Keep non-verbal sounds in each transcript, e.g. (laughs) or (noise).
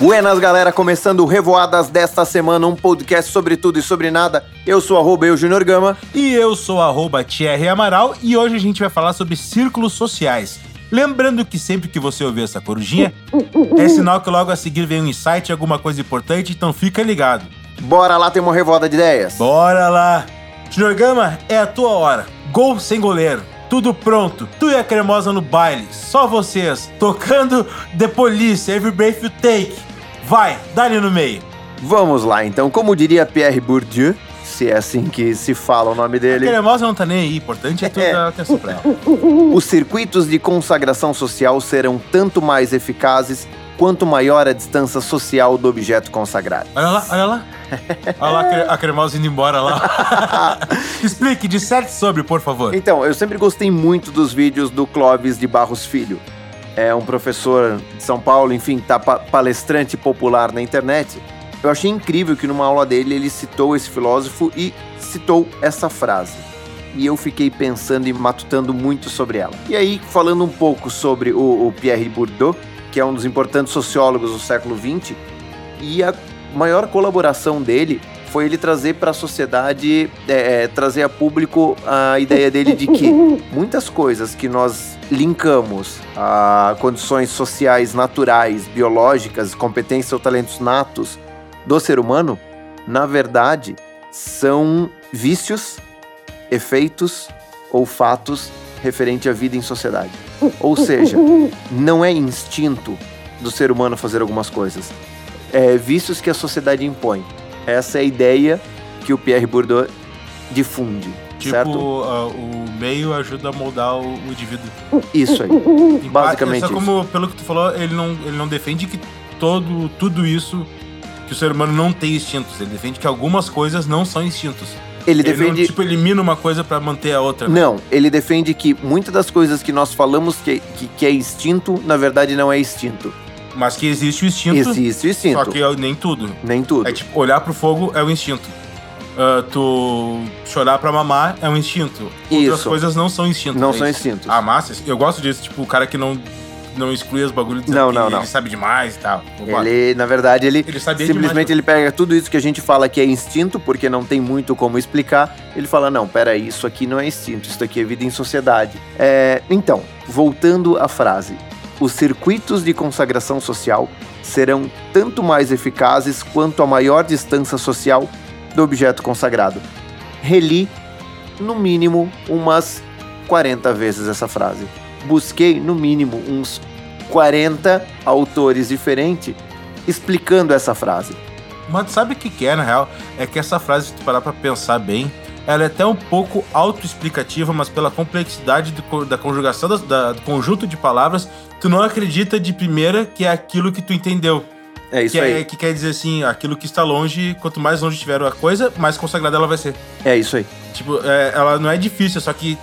Buenas, galera, começando o Revoadas desta semana, um podcast sobre tudo e sobre nada. Eu sou arroba eu, Junior Gama. E eu sou arroba Thierry Amaral e hoje a gente vai falar sobre círculos sociais. Lembrando que sempre que você ouvir essa corujinha, é sinal que logo a seguir vem um insight, alguma coisa importante, então fica ligado. Bora lá, tem uma revoada de ideias. Bora lá! Junior Gama, é a tua hora. Gol sem goleiro. Tudo pronto. Tu e a cremosa no baile. Só vocês. Tocando The Police, Every Breath You Take. Vai, dá-lhe no meio. Vamos lá, então, como diria Pierre Bourdieu, se é assim que se fala o nome A dele, cremosa não tá nem aí. Importante é tu É. dar atenção pra ela. os circuitos de consagração social serão tanto mais eficazes quanto maior a distância social do objeto consagrado. Olha lá, olha lá. (laughs) Olha lá a cre- a cremosa indo embora lá. (laughs) Explique, disserte sobre, por favor. Então, eu sempre gostei muito dos vídeos do Clóvis de Barros Filho. É um professor de São Paulo, enfim, tá pa- palestrante popular na internet. Eu achei incrível que numa aula dele ele citou esse filósofo e citou essa frase. E eu fiquei pensando e matutando muito sobre ela. E aí, falando um pouco sobre o, o Pierre Bourdieu, que é um dos importantes sociólogos do século XX, e a maior colaboração dele foi ele trazer para a sociedade, é, é, trazer a público a ideia dele de que (laughs) muitas coisas que nós linkamos a condições sociais naturais, biológicas, competências ou talentos natos do ser humano, na verdade, são vícios, efeitos ou fatos referente à vida em sociedade. Ou seja, não é instinto do ser humano fazer algumas coisas. É vícios que a sociedade impõe. Essa é a ideia que o Pierre Bourdieu difunde, Tipo, certo? ah, o meio ajuda a moldar o, o indivíduo. Isso aí. Basicamente Só isso. como, pelo que tu falou, ele não, ele não defende que todo, tudo isso, que o ser humano não tem instintos. Ele defende que algumas coisas não são instintos. Ele Ele não, defende. tipo, elimina uma coisa pra manter a outra. Não, ele defende que muitas das coisas que nós falamos que, que, que é instinto, na verdade não é instinto. Mas que existe o instinto, Existe o instinto. só que é- nem tudo. Nem tudo. É tipo, olhar pro fogo é o instinto. Ah, tu chorar pra mamar é um instinto. Outras Isso. coisas não são instintos. Não é são instintos. Ah, massa. Eu gosto disso. Tipo, o cara que não, não exclui os bagulhos dizendo Não, que não, ele não. sabe demais e tal. Ele, na verdade, ele, Ele simplesmente demais. ele pega tudo isso que a gente fala que é instinto, porque não tem muito como explicar. Ele fala: não, peraí, isso aqui não é instinto, isso aqui é vida em sociedade. É, então, voltando à frase: os circuitos de consagração social serão tanto mais eficazes quanto a maior distância social do objeto consagrado. Reli, no mínimo, umas 40 vezes essa frase. Busquei, no mínimo, uns 40 autores diferentes explicando essa frase. Mas sabe o que, que é, na real? É que essa frase, se tu parar pra pensar bem, ela é até um pouco autoexplicativa, mas pela complexidade do da conjugação das- da- do conjunto de palavras, tu não acredita de primeira que é aquilo que tu entendeu. É isso que, aí. é, que quer dizer assim, aquilo que está longe, quanto mais longe tiver a coisa, mais consagrada ela vai ser. É isso aí. Tipo, é, ela não é difícil, só que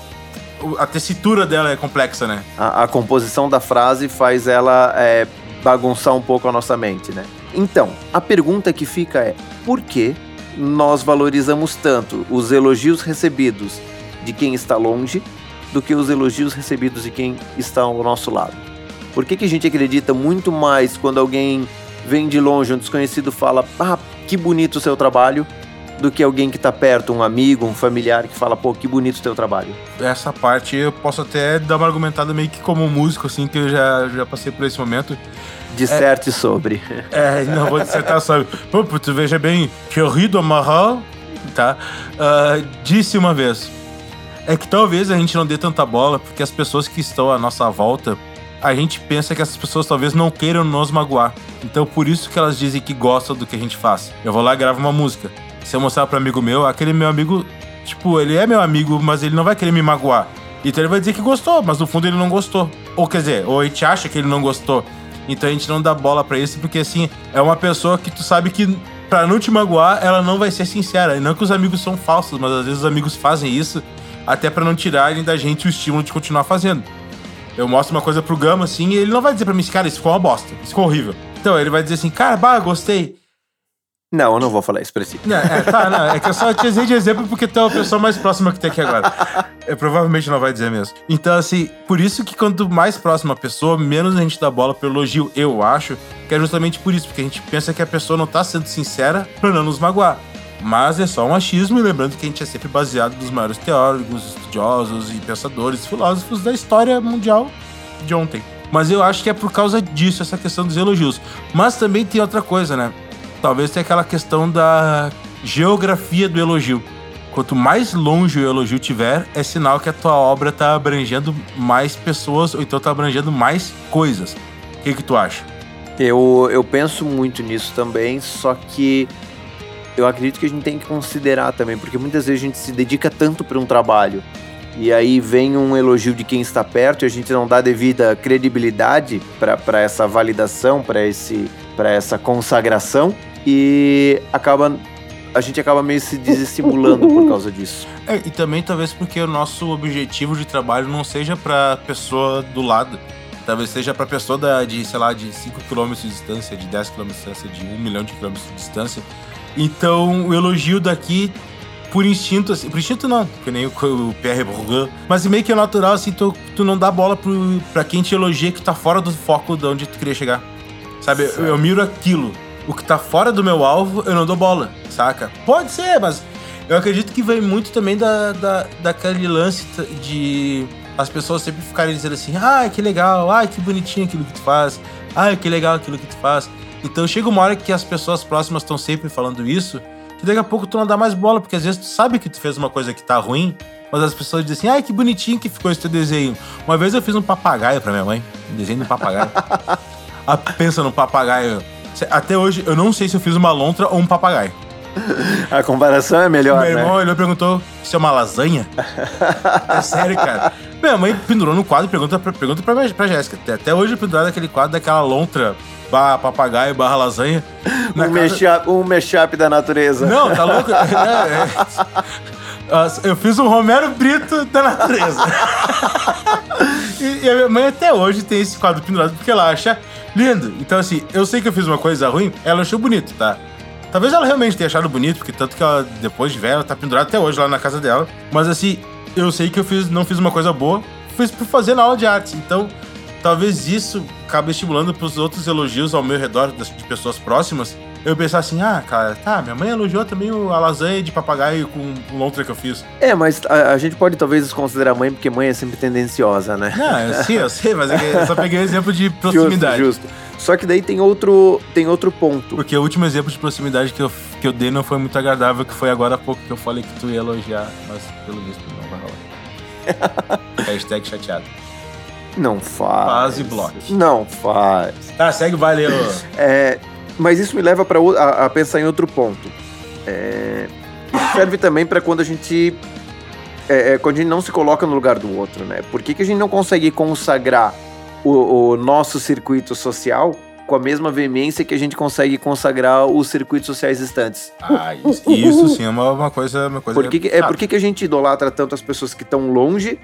a tessitura dela é complexa, né? A, a composição da frase faz ela é, bagunçar um pouco a nossa mente, né? Então, a pergunta que fica é: por que nós valorizamos tanto os elogios recebidos de quem está longe do que os elogios recebidos de quem está ao nosso lado? Por que, que a gente acredita muito mais quando alguém vem de longe, um desconhecido fala, ah, que bonito o seu trabalho, do que alguém que está perto, um amigo, um familiar que fala, pô, que bonito o teu trabalho? Essa parte eu posso até dar uma argumentada meio que como músico, assim, que eu já, já passei por esse momento. Disserte sobre. (laughs) É, não vou dissertar sobre. Pô, tu veja bem, Querido Amaral, tá? Ah, disse uma vez. É que talvez a gente não dê tanta bola, porque as pessoas que estão à nossa volta, a gente pensa que essas pessoas talvez não queiram nos magoar. Então por isso que elas dizem que gostam do que a gente faz. Eu vou lá e gravo uma música. Se eu mostrar pra amigo meu, aquele meu amigo, tipo, ele é meu amigo, mas ele não vai querer me magoar. Então ele vai dizer que gostou, mas no fundo ele não gostou. Ou quer dizer, ou a gente acha que ele não gostou. Então a gente não dá bola pra isso, porque assim, é uma pessoa que tu sabe que pra não te magoar, ela não vai ser sincera. E não que os amigos são falsos, mas às vezes os amigos fazem isso até pra não tirarem da gente o estímulo de continuar fazendo. Eu mostro uma coisa pro Gama assim, e ele não vai dizer pra mim, cara, isso ficou uma bosta, isso ficou horrível. Então ele vai dizer assim, cara, bah, gostei. Não, eu não vou falar isso pra é, tá, não, é que eu só te usei de exemplo porque tu é a pessoa mais próxima que tem aqui agora. Eu provavelmente não vai dizer mesmo. Então, assim, por isso que quanto mais próxima a pessoa, menos a gente dá bola pro elogio, eu acho, que é justamente por isso, porque a gente pensa que a pessoa não tá sendo sincera pra não nos magoar. Mas é só um achismo, e lembrando que a gente é sempre baseado nos maiores teóricos, estudiosos e pensadores, filósofos da história mundial de ontem. Mas eu acho que é por causa disso, essa questão dos elogios. Mas também tem outra coisa, né? Talvez tenha aquela questão da geografia do elogio. Quanto mais longe o elogio tiver, é sinal que a tua obra está abrangendo mais pessoas ou então está abrangendo mais coisas. O que, que tu acha? Eu, eu penso muito nisso também, só que eu acredito que a gente tem que considerar também, porque muitas vezes a gente se dedica tanto para um trabalho e aí vem um elogio de quem está perto e a gente não dá devida credibilidade para essa validação, para esse para essa consagração e acaba a gente acaba meio se desestimulando por (laughs) causa disso. É, e também talvez porque o nosso objetivo de trabalho não seja para pessoa do lado, talvez seja para pessoa da, de, sei lá, de 5 km de distância, de 10 km de distância, de 1 milhão de quilômetros de distância. Então, o elogio daqui por instinto, assim, por instinto não, que nem o, o Pierre Bourdieu, mas meio que é natural, assim, tu, tu não dá bola pro, pra quem te elogia que tá fora do foco de onde tu queria chegar. Sabe, eu, eu, miro aquilo. O que tá fora do meu alvo, eu não dou bola, saca? Pode ser, mas eu acredito que vem muito também da, da, daquele lance de as pessoas sempre ficarem dizendo assim: ah, que legal, ah, que bonitinho aquilo que tu faz, ah, que legal aquilo que tu faz. Então chega uma hora que as pessoas próximas estão sempre falando isso, que daqui a pouco tu não dá mais bola, porque às vezes tu sabe que tu fez uma coisa que tá ruim, mas as pessoas dizem assim: ai, que bonitinho que ficou esse teu desenho. Uma vez eu fiz um papagaio pra minha mãe, um desenho de um papagaio. (laughs) Ah, pensa no papagaio. Até hoje, eu não sei se eu fiz uma lontra ou um papagaio. A comparação é melhor, Meu irmão né? olhou e perguntou se é uma lasanha. é sério, cara. Minha mãe pendurou no quadro e pergunta pra, pergunta pra, pra Jéssica. Até hoje pendurado aquele quadro daquela lontra barra papagaio barra lasanha. Um, casa... mashup, um mashup da natureza. Não, tá louco? (laughs) é, é. Eu fiz um Romero Brito da natureza. (laughs) e, e a minha mãe até hoje tem esse quadro pendurado porque ela acha lindo. Então, assim, eu sei que eu fiz uma coisa ruim, ela achou bonito, tá? Talvez ela realmente tenha achado bonito, porque tanto que ela, depois de velha, tá pendurada até hoje lá na casa dela. Mas, assim, eu sei que eu fiz, não fiz uma coisa boa, fiz por fazer na aula de artes. Então, talvez isso acabe estimulando pros outros elogios ao meu redor, de pessoas próximas, eu pensar assim, ah, cara, tá, minha mãe elogiou também a lasanha de papagaio com lontra que eu fiz. É, mas a, a, gente pode talvez desconsiderar mãe, porque mãe é sempre tendenciosa, né? Não, eu sei, eu sei, mas é eu só peguei o exemplo de (laughs) proximidade. Justo, justo. Só que daí tem outro, tem outro ponto. Porque o último exemplo de proximidade que eu, que eu dei não foi muito agradável, que foi agora há pouco que eu falei que tu ia elogiar, mas pelo visto não vai rolar. (laughs) Hashtag chateado. Não faz. Faz e bloco. Não faz. Tá, segue o baile, (laughs) É, mas isso me leva para a, a, pensar em outro ponto. É, isso serve também para quando a gente é, é, quando a gente não se coloca no lugar do outro, né? Por que, que a gente não consegue consagrar o, o, nosso circuito social com a mesma veemência que a gente consegue consagrar os circuitos sociais distantes? Ah, isso, isso sim é uma, uma, coisa, uma coisa. Por que, é por que, que a gente idolatra tanto as pessoas que estão longe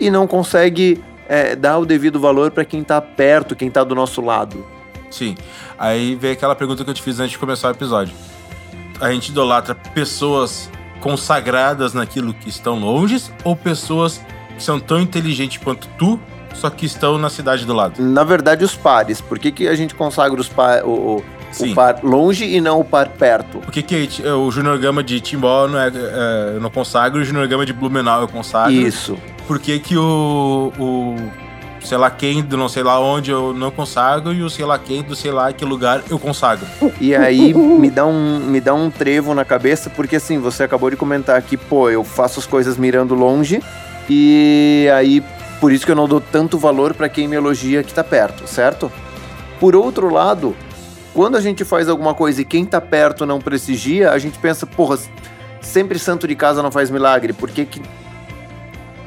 e não consegue é, dar o devido valor para quem está perto, quem está do nosso lado? Sim. Aí vem aquela pergunta que eu te fiz antes de começar o episódio. A gente idolatra pessoas consagradas naquilo que estão longe ou pessoas que são tão inteligentes quanto tu, só que estão na cidade do lado? Na verdade, os pares. Por que, que a gente consagra os par, o, o, o par longe e não o par perto? Por que, que o Junior Gama de Timbó não é, é, eu não consagro e o Junior Gama de Blumenau eu consagro? Isso. Por que, que o, o sei lá quem do não sei lá onde eu não consagro e o sei lá quem do sei lá que lugar eu consagro. E aí me dá um, me dá um trevo na cabeça, porque assim, você acabou de comentar que, pô, eu faço as coisas mirando longe e aí por isso que eu não dou tanto valor para quem me elogia que tá perto, certo? Por outro lado, quando a gente faz alguma coisa e quem tá perto não prestigia, a gente pensa, porra, sempre santo de casa não faz milagre, por que que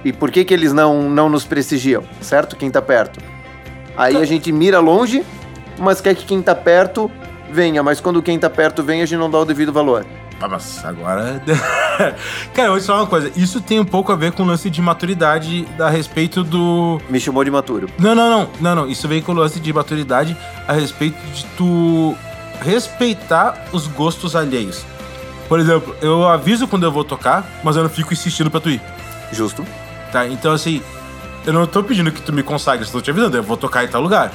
e por que, que eles não, não nos prestigiam, certo? Quem tá perto. Aí a gente mira longe, mas quer que quem tá perto venha, mas quando quem tá perto vem, a gente não dá o devido valor. Ah, mas agora. (laughs) Cara, eu vou te falar uma coisa. Isso tem um pouco a ver com o lance de maturidade a respeito do. Me chamou de maturo. Não, não, não. Não, não. Isso vem com o lance de maturidade a respeito de tu respeitar os gostos alheios. Por exemplo, eu aviso quando eu vou tocar, mas eu não fico insistindo pra tu ir. Justo. Tá? Então, assim, eu não tô pedindo que tu me consagre, estou te avisando, eu vou tocar em tal lugar.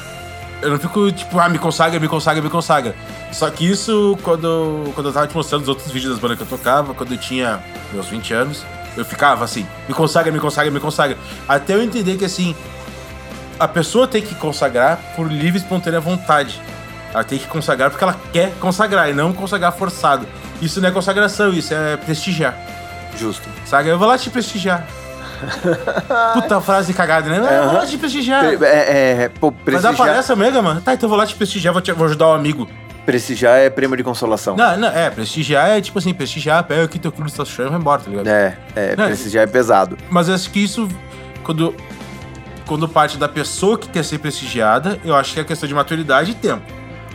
Eu não fico tipo, ah, me consagra, me consagra, me consagra. Só que isso, quando, quando eu tava te mostrando os outros vídeos das bandas que eu tocava, quando eu tinha meus 20 anos, eu ficava assim, me consagra, me consagra, me consagra. Até eu entender que, assim, a pessoa tem que consagrar por livre e espontânea vontade. Ela tem que consagrar porque ela quer consagrar e não consagrar forçado. Isso não é consagração, isso é prestigiar. Justo. Sabe? Eu vou lá te prestigiar. (laughs) Puta frase cagada, né? Não, eu vou lá te prestigiar. Pre- É, é, pô, Mas dá prestigiar, palestra mega, mano. Tá, então eu vou lá te prestigiar, vou, te- vou ajudar um amigo. prestigiar é prêmio de consolação. Não, não, é, prestigiar é tipo assim, prestigiar, pega aqui teu clube de chão e vai embora, tá ligado? É, é, Não, prestigiar é pesado. Mas eu acho que isso, quando, quando parte da pessoa que quer ser prestigiada, eu acho que é questão de maturidade e tempo.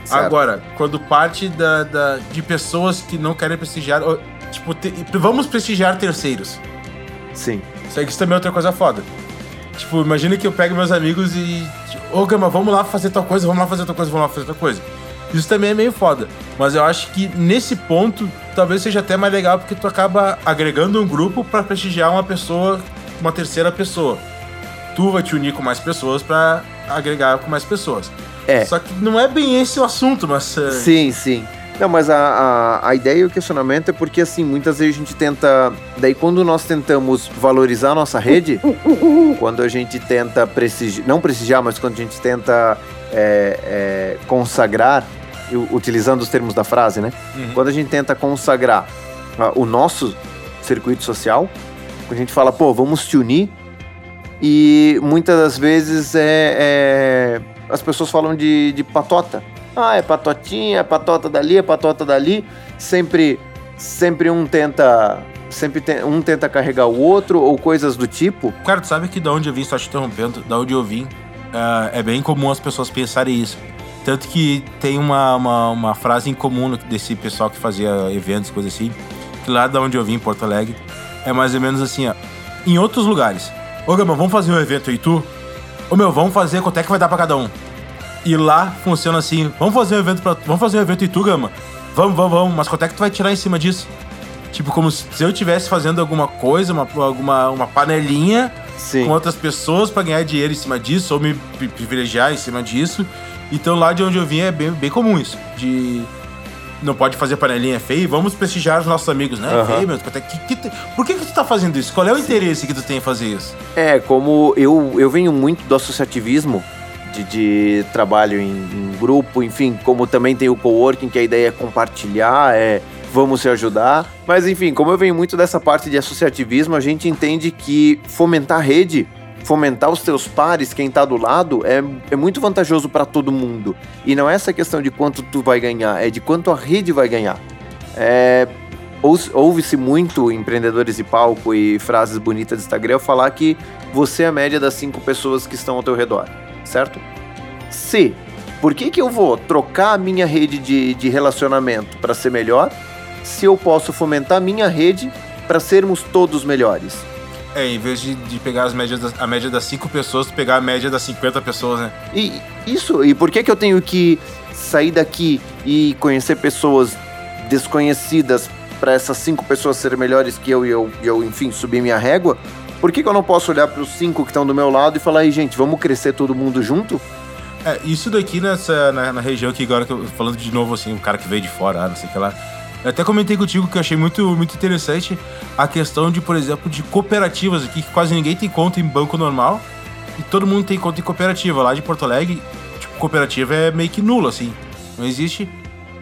Certo. Agora, quando parte da, da- de pessoas que não querem prestigiar, tipo, te- vamos prestigiar terceiros. Sim. Isso isso também é outra coisa foda. Tipo, imagina que eu pego meus amigos e. tipo, Ô, Gama, vamos lá fazer tal coisa, vamos lá fazer tal coisa, vamos lá fazer tal coisa. Isso também é meio foda. Mas eu acho que nesse ponto, talvez seja até mais legal, porque tu acaba agregando um grupo pra prestigiar uma pessoa, uma terceira pessoa. Tu vai te unir com mais pessoas pra agregar com mais pessoas. É. Só que não é bem esse o assunto, mas. é, Sim, sim. Não, mas a, a, a ideia e o questionamento é porque, assim, muitas vezes a gente tenta. Daí, quando nós tentamos valorizar a nossa rede, (laughs) quando a gente tenta prestigiar. Não prestigiar, mas quando a gente tenta é, é, consagrar, utilizando os termos da frase, né? Uhum. Quando a gente tenta consagrar ah, o nosso circuito social, quando a gente fala, pô, vamos te unir, e muitas das vezes é, é- as pessoas falam de, de patota. Ah, é patotinha, é patota dali, é patota dali. Sempre, sempre um tenta, sempre um tenta carregar o outro ou coisas do tipo. Cara, tu sabe que da onde eu vim, só te interrompendo, da onde eu vim, ah, é bem comum as pessoas pensarem isso. Tanto que tem uma, uma, uma frase em comum desse pessoal que fazia eventos, coisa assim, que lá da onde eu vim, em Porto Alegre, é mais ou menos assim, ó. Em outros lugares. Ô, Gama, vamos fazer um evento aí, tu? Ô, meu, vamos fazer, quanto é que vai dar pra cada um? E lá funciona assim, vamos fazer um evento pra, vamos fazer um evento e tu, Gama? Vamos, vamos, vamos, mas quanto é que tu vai tirar em cima disso? Tipo, como se eu estivesse fazendo alguma coisa, uma, alguma uma panelinha Sim. com outras pessoas pra ganhar dinheiro em cima disso, ou me pri- privilegiar em cima disso. Então lá de onde eu vim é bem, bem comum isso. De. Não pode fazer panelinha é feio, vamos prestigiar os nossos amigos, né? Aham. Feio, meu. é que- que por que, que tu tá fazendo isso? Qual é o interesse que tu tem em fazer isso? É, como eu, eu venho muito do associativismo, de, trabalho em, em grupo, enfim, como também tem o coworking, que a ideia é compartilhar, é vamos se ajudar. Mas enfim, como eu venho muito dessa parte de associativismo, a gente entende que fomentar rede, fomentar os teus pares, quem tá do lado, é, é muito vantajoso para todo mundo. E não é essa questão de quanto tu vai ganhar, é de quanto a rede vai ganhar. É, Ouve- Ouve-se muito empreendedores de palco e frases bonitas do Instagram falar que você é a média das cinco pessoas que estão ao teu redor, certo? Se, por que, que eu vou trocar a minha rede de, de relacionamento para ser melhor, se eu posso fomentar a minha rede para sermos todos melhores? É, em vez de, de pegar as médias das- a média das 5 pessoas, tu pegar a média das 50 pessoas, né? E isso, e por que, que eu tenho que sair daqui e conhecer pessoas desconhecidas para essas cinco pessoas serem melhores que eu e eu, e eu enfim, subir minha régua? Por que, que eu não posso olhar para os cinco que estão do meu lado e falar, aí, gente, vamos crescer todo mundo junto? É, isso daqui nessa, na, na região aqui, agora que eu falando de novo assim, o cara que veio de fora, não sei o que lá. Eu até comentei contigo que eu achei muito, muito interessante a questão de, por exemplo, de cooperativas aqui, que quase ninguém tem conta em banco normal e todo mundo tem conta em cooperativa. Lá de Porto Alegre, tipo, cooperativa é meio que nula, assim. Não existe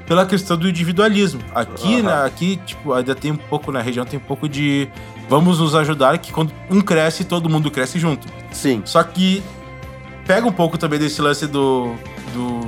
pela questão do individualismo. Aqui, Aham. né, aqui, tipo, ainda tem um pouco, na região tem um pouco de vamos nos ajudar, que quando um cresce, todo mundo cresce junto. Sim. Só que pega um pouco também desse lance do. do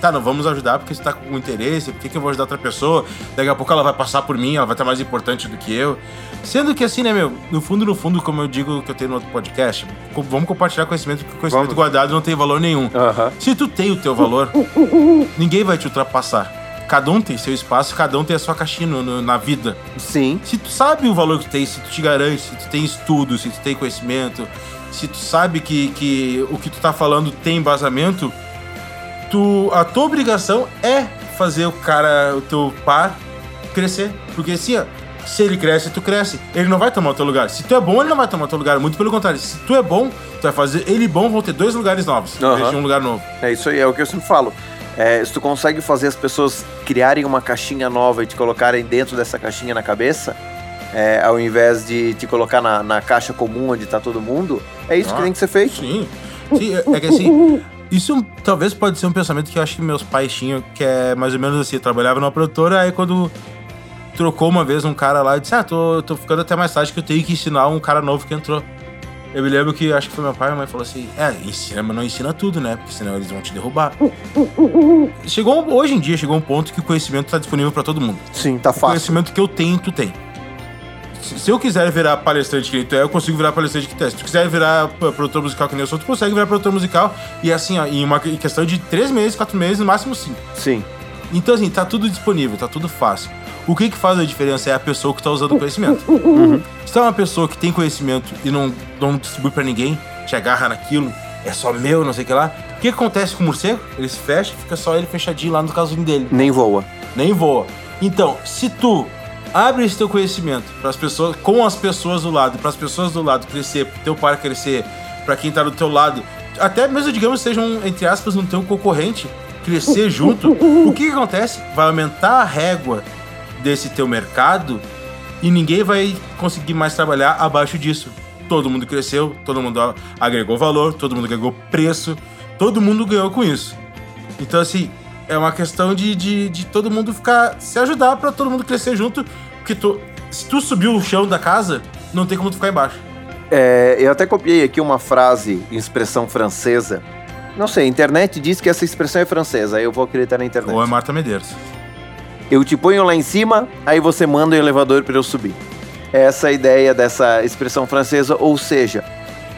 tá, não vamos ajudar porque você tá com interesse, por que, que eu vou ajudar outra pessoa? Daqui a pouco ela vai passar por mim, ela vai estar mais importante do que eu. Sendo que assim, né, meu, no fundo, no fundo, como eu digo que eu tenho no outro podcast, vamos compartilhar conhecimento, porque conhecimento Vamos. guardado não tem valor nenhum. Aham. Se tu tem o teu valor, (laughs) ninguém vai te ultrapassar. Cada um tem seu espaço, cada um tem a sua caixinha no- no- na vida. Sim. Se tu sabe o valor que tu tem, se tu te garante, se tu tem estudo, se tu tem conhecimento, se tu sabe que, que o que tu tá falando tem embasamento, tu, a tua obrigação é fazer o cara, o teu par, crescer. Porque assim, ó, se ele cresce, tu cresce. Ele não vai tomar o teu lugar. Se tu é bom, ele não vai tomar o teu lugar. Muito pelo contrário. Se tu é bom, tu vai fazer ele bom, vão ter dois lugares novos. De um lugar novo. É isso aí, é o que eu sempre falo. É, se tu consegue fazer as pessoas criarem uma caixinha nova e te colocarem dentro dessa caixinha na cabeça, é, ao invés de te colocar na, na caixa comum onde tá todo mundo, é isso que Ah, tem que ser feito. Sim. Sim, é, é que assim. Isso talvez pode ser um pensamento que eu acho que meus pais tinham, que é mais ou menos assim, trabalhava numa produtora, aí quando trocou uma vez um cara lá, eu disse, ah, tô, tô ficando até mais tarde que eu tenho que ensinar um cara novo que entrou. Eu me lembro que acho que foi meu pai e minha mãe falou assim: É, ensina, mas não ensina tudo, né? Porque senão eles vão te derrubar. Chegou, hoje em dia, chegou um ponto que o conhecimento tá disponível pra todo mundo. Sim, tá O fácil. conhecimento que eu tenho, tu tem. Se eu quiser virar palestrante que nem tu é, eu consigo virar palestrante que tu é. Se tu quiser virar produtor musical que nem eu sou, tu consegue virar produtor musical. E assim, ó, em uma questão de três meses, quatro meses, no máximo cinco. Sim. Então, assim, tá tudo disponível, tá tudo fácil. O que que faz a diferença é a pessoa que tá usando o conhecimento. Se tu é uma pessoa que tem conhecimento e não, não distribui pra ninguém, te agarra naquilo, é só meu, não sei o que lá. O que acontece com o morcego? Ele se fecha, fica só ele fechadinho lá no casulinho dele Nem voa. nem voa. Então, se tu abre esse teu conhecimento para as pessoas, com as pessoas do lado, para as pessoas do lado crescer, pro teu par crescer, para quem tá do teu lado, até mesmo digamos sejam entre aspas um teu concorrente crescer junto, o que, que acontece? Vai aumentar a régua desse teu mercado e ninguém vai conseguir mais trabalhar abaixo disso. Todo mundo cresceu, todo mundo agregou valor, todo mundo agregou preço, todo mundo ganhou com isso. Então, assim, é uma questão de, de, de todo mundo ficar. se ajudar pra todo mundo crescer junto. Porque tu, se tu subir o chão da casa, não tem como tu ficar embaixo. É, eu até copiei aqui uma frase, expressão francesa. Não sei, a internet diz que essa expressão é francesa, aí eu vou acreditar na internet. Ou é Marta Medeiros. Eu te ponho lá em cima, aí você manda o elevador para eu subir. Essa é a ideia dessa expressão francesa, ou seja,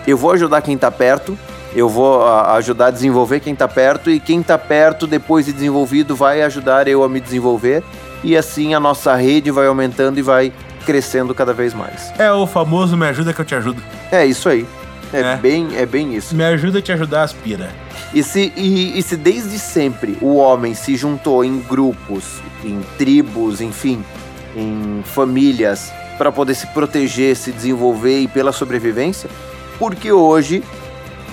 eu vou ajudar quem tá perto, eu vou a, ajudar a desenvolver quem tá perto, e quem tá perto, depois de desenvolvido, vai ajudar eu a me desenvolver, e assim a nossa rede vai aumentando e vai crescendo cada vez mais. É o famoso me ajuda que eu te ajudo. É isso aí. É, É. Bem, é bem isso. Me ajuda a te ajudar, aspira. E se, e, e se desde sempre o homem se juntou em grupos, em tribos, enfim, em famílias, para poder se proteger, se desenvolver e pela sobrevivência, porque hoje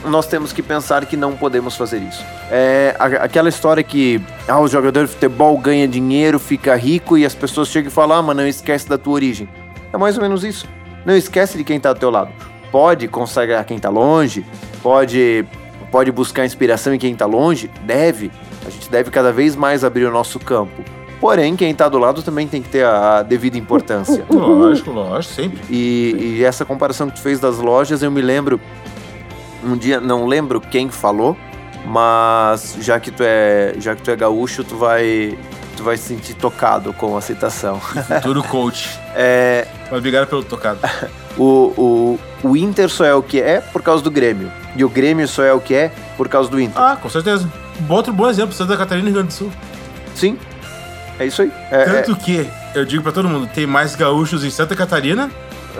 nós temos que pensar que não podemos fazer isso. É aquela história que ah, o jogador de futebol ganha dinheiro, fica rico e as pessoas chegam e falam, ah, mas não esquece da tua origem. É mais ou menos isso. Não esquece de quem tá do teu lado. Pode consagrar quem tá longe, pode pode buscar inspiração em quem tá longe, deve. A gente deve cada vez mais abrir o nosso campo. Porém, quem tá do lado também tem que ter a, a devida importância. (laughs) Lógico, lógico, sempre. E, e essa comparação que tu fez das lojas, eu me lembro um dia, não lembro quem falou, mas já que tu é, já que tu é gaúcho, tu vai tu vai se sentir tocado com a citação. Futuro coach. (laughs) É, Mas obrigado pelo tocado. (laughs) o, o, o Inter só é o que é por causa do Grêmio. E o Grêmio só é o que é por causa do Inter. Ah, com certeza. Outro bom exemplo, Santa Catarina e Rio Grande do Sul. Sim. É isso aí. É, é- Tanto que, eu digo pra todo mundo, tem mais gaúchos em Santa Catarina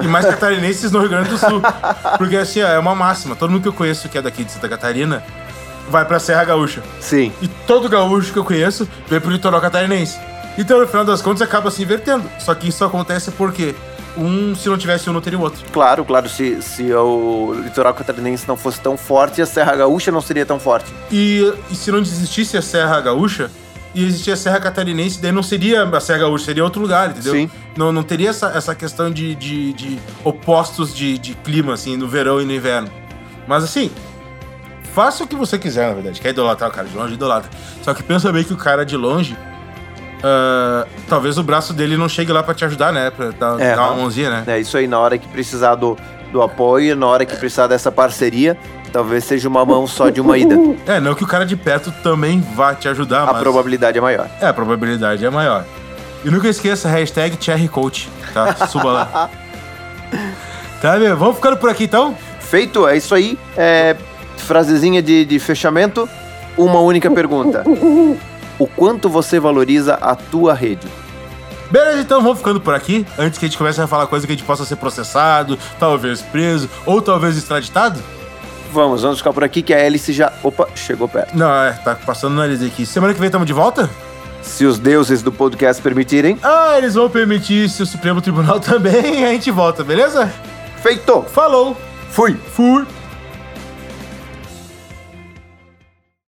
e mais catarinenses no Rio Grande do Sul. (laughs) Porque assim, ó, é uma máxima. Todo mundo que eu conheço que é daqui de Santa Catarina vai pra Serra Gaúcha. sim. E todo gaúcho que eu conheço vem pro litoral catarinense. Então, no final das contas, acaba se invertendo. Só que isso acontece porque um, se não tivesse um, não teria o outro. Claro, claro, se, se o litoral catarinense não fosse tão forte, a Serra Gaúcha não seria tão forte. E, e se não existisse a Serra Gaúcha, e existia a Serra Catarinense, daí não seria a Serra Gaúcha, seria outro lugar, entendeu? Sim. Não, não teria essa, essa questão de, de, de opostos de, de clima, assim, no verão e no inverno. Mas assim, faça o que você quiser, na verdade. Quer idolatrar o cara de longe, idolatra. Só que pensa bem que o cara de longe, ah, talvez o braço dele não chegue lá pra te ajudar, né? Pra dar, É, dar uma mãozinha, né? É isso aí, na hora que precisar do, do apoio, na hora que precisar dessa parceria, talvez seja uma mão só de uma ida. É, não que o cara de perto também vá te ajudar, A mas... probabilidade é maior. É, a probabilidade é maior. E nunca esqueça, hashtag CherryCoach, tá? Suba lá. (laughs) tá, meu? Vamos ficando por aqui, então? Feito, é isso aí. É, frasezinha de, de fechamento, uma única pergunta. O quanto você valoriza a tua rede? Beleza, então vamos ficando por aqui. Antes que a gente comece a falar coisa que a gente possa ser processado, talvez preso, ou talvez extraditado. Vamos, vamos ficar por aqui que a hélice já. Opa, chegou perto. Não, é, tá passando o nariz aqui. Semana que vem estamos de volta? Se os deuses do podcast permitirem. Ah, eles vão permitir se o Supremo Tribunal (laughs) também, a gente volta, beleza? Feito! Falou! Fui! Fui!